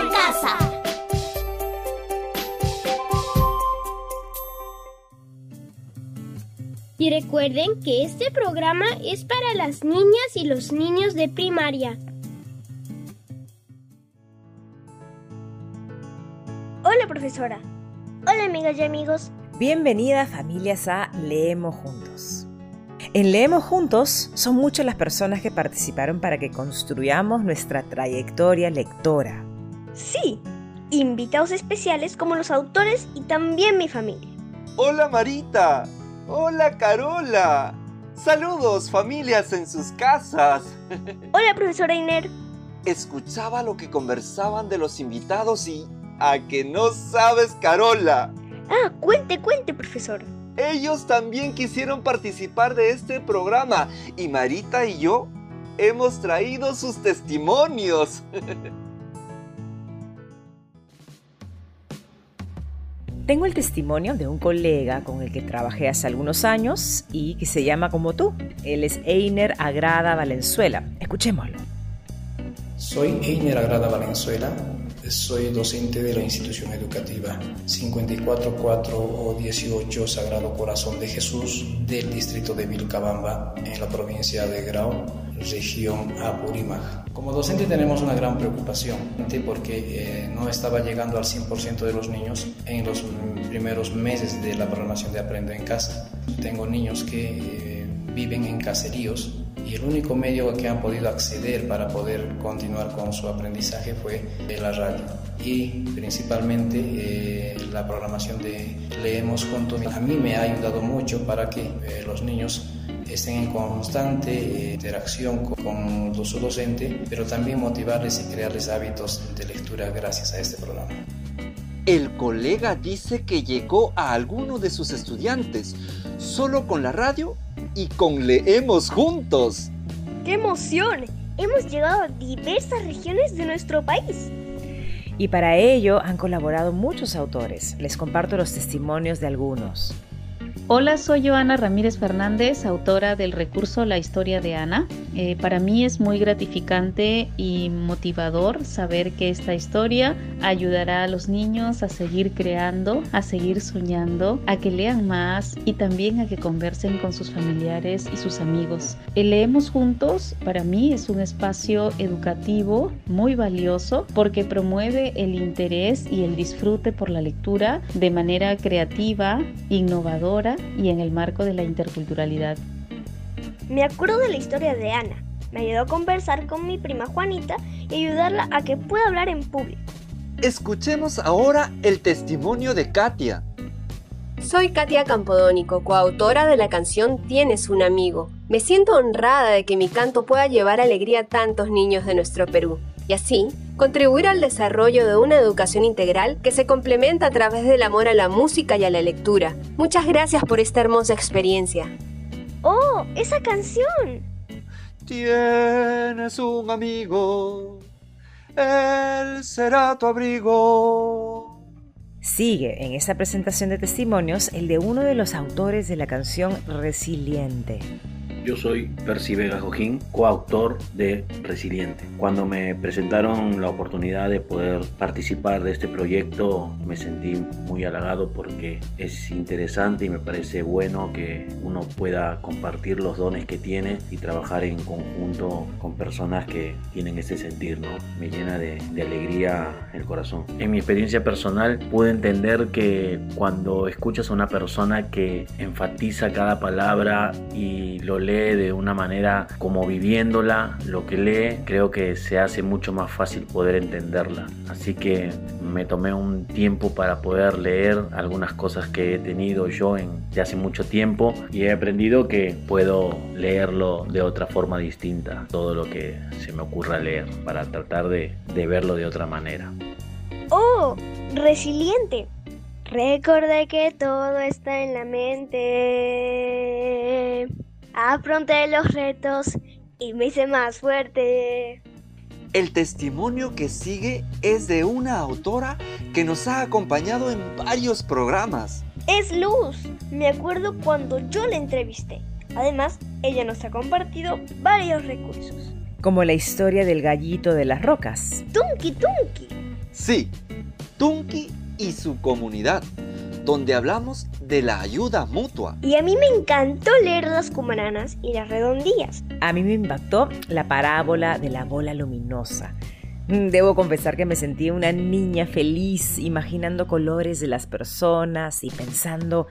en casa. Y recuerden que este programa es para las niñas y los niños de primaria. Hola profesora. Hola amigas y amigos. Bienvenidas familias a Leemos Juntos. En Leemos Juntos son muchas las personas que participaron para que construyamos nuestra trayectoria lectora. Sí, invitados especiales como los autores y también mi familia. Hola Marita, hola Carola. Saludos familias en sus casas. Hola profesora Iner. Escuchaba lo que conversaban de los invitados y... ¿A que no sabes, Carola? Ah, cuente, cuente, profesor. Ellos también quisieron participar de este programa y Marita y yo hemos traído sus testimonios. Tengo el testimonio de un colega con el que trabajé hace algunos años y que se llama como tú. Él es Einer Agrada Valenzuela. Escuchémoslo. Soy Einer Agrada Valenzuela, soy docente de la institución educativa 544 o 18 Sagrado Corazón de Jesús del distrito de Vilcabamba en la provincia de Grau, región Apurímac. Como docente tenemos una gran preocupación porque eh, no estaba llegando al 100% de los niños en los primeros meses de la programación de Aprendo en Casa. Tengo niños que eh, viven en caseríos y el único medio que han podido acceder para poder continuar con su aprendizaje fue la radio y principalmente eh, la programación de Leemos Juntos. A mí me ha ayudado mucho para que eh, los niños estén en constante eh, interacción con, con su docente, pero también motivarles y crearles hábitos de lectura gracias a este programa. El colega dice que llegó a alguno de sus estudiantes solo con la radio y con Leemos Juntos. ¡Qué emoción! Hemos llegado a diversas regiones de nuestro país. Y para ello han colaborado muchos autores. Les comparto los testimonios de algunos. Hola, soy Joana Ramírez Fernández, autora del recurso La historia de Ana. Eh, para mí es muy gratificante y motivador saber que esta historia ayudará a los niños a seguir creando, a seguir soñando, a que lean más y también a que conversen con sus familiares y sus amigos. El Leemos Juntos para mí es un espacio educativo muy valioso porque promueve el interés y el disfrute por la lectura de manera creativa, innovadora y en el marco de la interculturalidad. Me acuerdo de la historia de Ana. Me ayudó a conversar con mi prima Juanita y ayudarla a que pueda hablar en público. Escuchemos ahora el testimonio de Katia. Soy Katia Campodónico, coautora de la canción Tienes un amigo. Me siento honrada de que mi canto pueda llevar alegría a tantos niños de nuestro Perú y así contribuir al desarrollo de una educación integral que se complementa a través del amor a la música y a la lectura. Muchas gracias por esta hermosa experiencia. ¡Oh, esa canción! Tienes un amigo, él será tu abrigo. Sigue en esta presentación de testimonios el de uno de los autores de la canción Resiliente. Yo soy Percy Vega Jojín, coautor de Resiliente. Cuando me presentaron la oportunidad de poder participar de este proyecto, me sentí muy halagado porque es interesante y me parece bueno que uno pueda compartir los dones que tiene y trabajar en conjunto con personas que tienen ese sentir, ¿no? Me llena de, alegría el corazón. En mi experiencia personal pude entender que cuando escuchas a una persona que enfatiza cada palabra y lo lee de una manera como viviéndola, lo que lee, creo que se hace mucho más fácil poder entenderla. Así que me tomé un tiempo para poder leer algunas cosas que he tenido yo en, de hace mucho tiempo y he aprendido que puedo leerlo de otra forma distinta, todo lo que se me ocurra leer, para tratar de, de verlo de otra manera. ¡Oh! Resiliente. Recordé que todo está en la mente. Afronté los retos y me hice más fuerte. El testimonio que sigue es de una autora que nos ha acompañado en varios programas. Es Luz. Me acuerdo cuando yo la entrevisté. Además, ella nos ha compartido varios recursos. Como la historia del gallito de las rocas. Tunki Tunki. Sí, Tunki y su comunidad, donde hablamos de la ayuda mutua. Y a mí me encantó leer las cumaranas y las redondillas. A mí me impactó la parábola de la bola luminosa. Mm, debo confesar que me sentí una niña feliz imaginando colores de las personas y pensando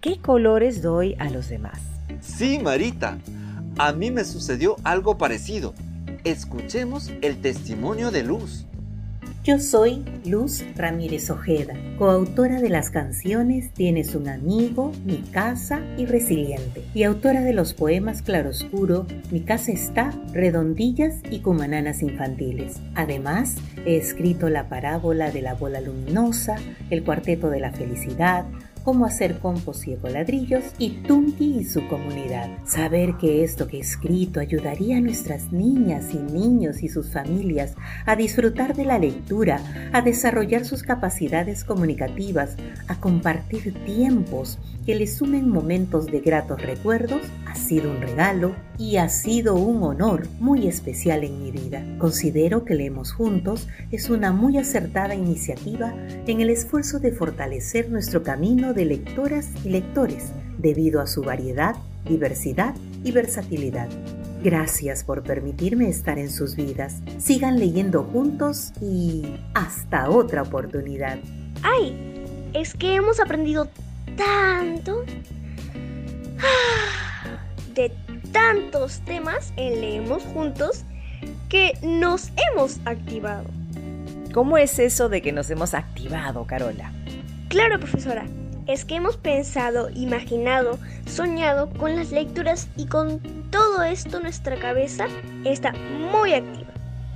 qué colores doy a los demás. Sí, Marita, a mí me sucedió algo parecido. Escuchemos el testimonio de Luz. Yo soy Luz Ramírez Ojeda, coautora de las canciones Tienes un amigo, Mi casa y Resiliente, y autora de los poemas Claroscuro, Mi casa está, Redondillas y Cumananas infantiles. Además, he escrito la parábola de la bola luminosa, el cuarteto de la felicidad, cómo hacer compost y ecoladrillos y Tunki y su comunidad. Saber que esto que he escrito ayudaría a nuestras niñas y niños y sus familias a disfrutar de la lectura, a desarrollar sus capacidades comunicativas, a compartir tiempos que les sumen momentos de gratos recuerdos, ha sido un regalo y ha sido un honor muy especial en mi vida. Considero que Leemos Juntos es una muy acertada iniciativa en el esfuerzo de fortalecer nuestro camino de lectoras y lectores debido a su variedad, diversidad y versatilidad. Gracias por permitirme estar en sus vidas. Sigan leyendo juntos y hasta otra oportunidad. ¡Ay! Es que hemos aprendido tanto de tantos temas en Leemos Juntos que nos hemos activado. ¿Cómo es eso de que nos hemos activado, Carola? Claro, profesora es que hemos pensado, imaginado, soñado con las lecturas y con todo esto nuestra cabeza está muy activa.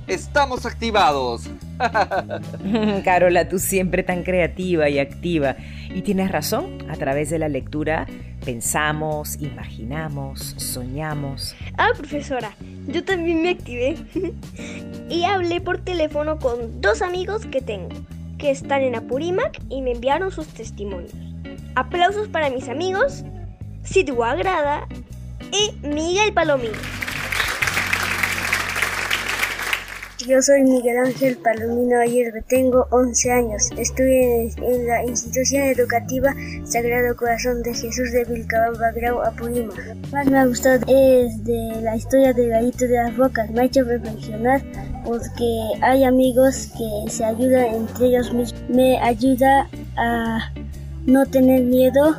¡Estamos activados! Carola, tú siempre tan creativa y activa. Y tienes razón, a través de la lectura pensamos, imaginamos, soñamos. Ah, profesora, yo también me activé. y hablé por teléfono con dos amigos que tengo, que están en Apurímac y me enviaron sus testimonios. Aplausos para mis amigos, Sidhu Agrada y Miguel Palomino. Yo soy Miguel Ángel Palomino Ayerbe, tengo 11 años. Estudio en, la institución educativa Sagrado Corazón de Jesús de Vilcabamba, Grau, Apurímac. Más me ha gustado es de la historia del gallito de las rocas. Me ha hecho reflexionar porque hay amigos que se ayudan entre ellos mismos. Me ayuda a no tener miedo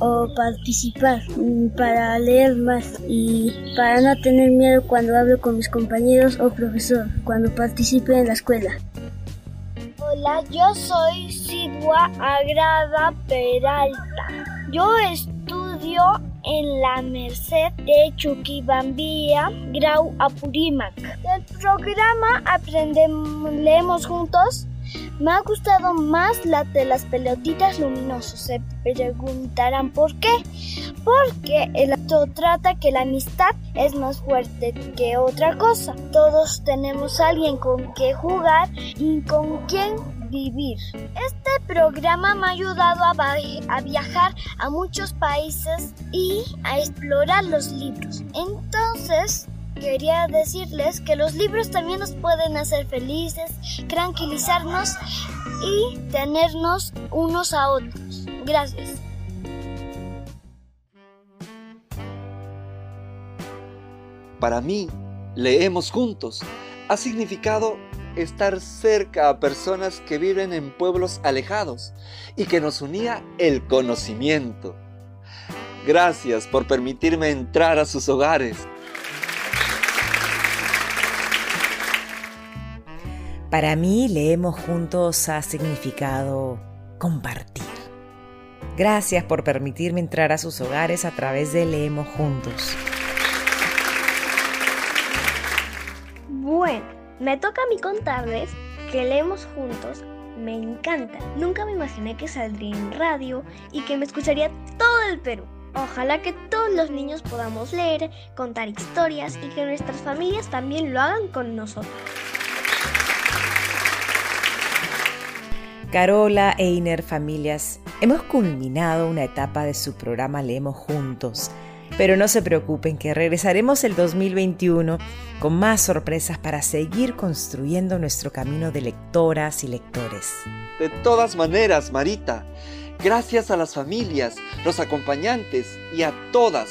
o participar mm, para leer más y para no tener miedo cuando hablo con mis compañeros o profesor cuando participe en la escuela. Hola, yo soy Sidua Agrada Peralta. Yo estudio en la Merced de Chuquibambía, Grau Apurímac. Del programa Aprendemos, juntos me ha gustado más la de las pelotitas luminosas. Se preguntarán por qué. Porque el acto trata que la amistad es más fuerte que otra cosa. Todos tenemos alguien con que jugar y con quien vivir. Este programa me ha ayudado a, viajar a muchos países y a explorar los libros. Entonces, quería decirles que los libros también nos pueden hacer felices, tranquilizarnos y tenernos unos a otros. Gracias. Para mí, leemos juntos ha significado estar cerca a personas que viven en pueblos alejados y que nos unía el conocimiento. Gracias por permitirme entrar a sus hogares Para mí, leemos juntos ha significado compartir. Gracias por permitirme entrar a sus hogares a través de Leemos Juntos. Bueno, me toca a mí contarles que Leemos Juntos me encanta. Nunca me imaginé que saldría en radio y que me escucharía todo el Perú. Ojalá que todos los niños podamos leer, contar historias y que nuestras familias también lo hagan con nosotros. Carola, Einer, familias, hemos culminado una etapa de su programa Leemos Juntos. Pero no se preocupen que regresaremos el 2021 con más sorpresas para seguir construyendo nuestro camino de lectoras y lectores. De todas maneras, Marita, gracias a las familias, los acompañantes y a todas,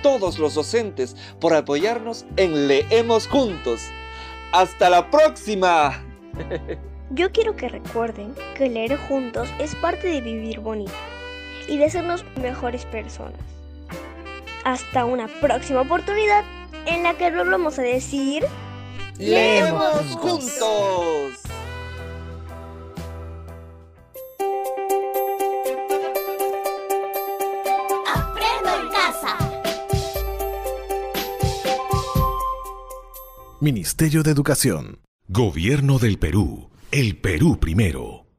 todos los docentes por apoyarnos en Leemos Juntos. ¡Hasta la próxima! Yo quiero que recuerden que leer juntos es parte de vivir bonito y de sernos mejores personas. Hasta una próxima oportunidad en la que vamos a decir... ¡Leemos juntos! Aprendo en casa. Ministerio de Educación. Gobierno del Perú. El Perú primero.